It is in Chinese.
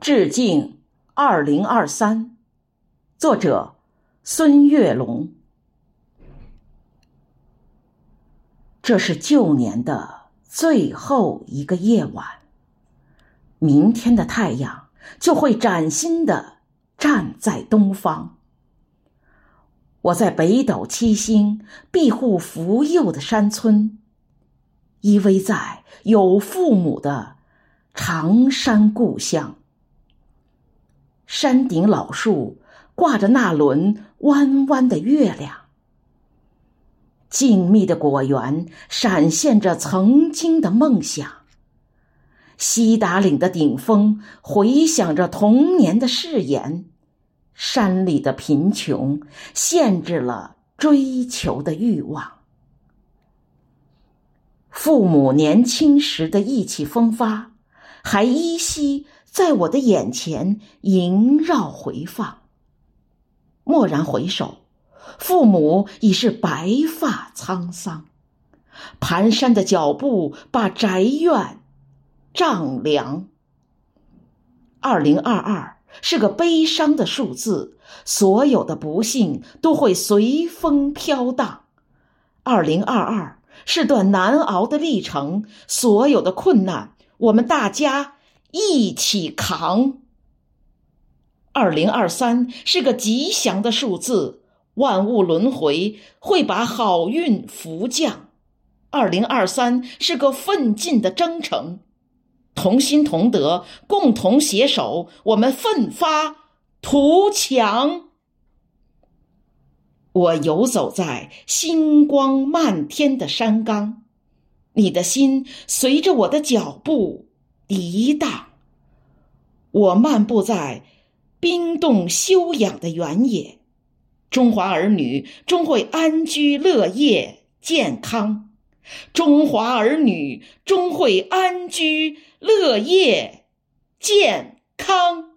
致敬二零二三，作者孙月龙。这是旧年的最后一个夜晚，明天的太阳就会崭新的站在东方。我在北斗七星庇护福佑的山村，依偎在有父母的长山故乡。山顶老树挂着那轮弯弯的月亮，静谧的果园闪现着曾经的梦想。西达岭的顶峰回响着童年的誓言，山里的贫穷限制了追求的欲望。父母年轻时的意气风发，还依稀。在我的眼前萦绕回放。蓦然回首，父母已是白发苍苍，蹒跚的脚步把宅院丈量。二零二二是个悲伤的数字，所有的不幸都会随风飘荡。二零二二是段难熬的历程，所有的困难，我们大家。一起扛。二零二三是个吉祥的数字，万物轮回会把好运福降。二零二三是个奋进的征程，同心同德，共同携手，我们奋发图强。我游走在星光漫天的山岗，你的心随着我的脚步。涤荡。我漫步在冰冻休养的原野，中华儿女终会安居乐业、健康。中华儿女终会安居乐业、健康。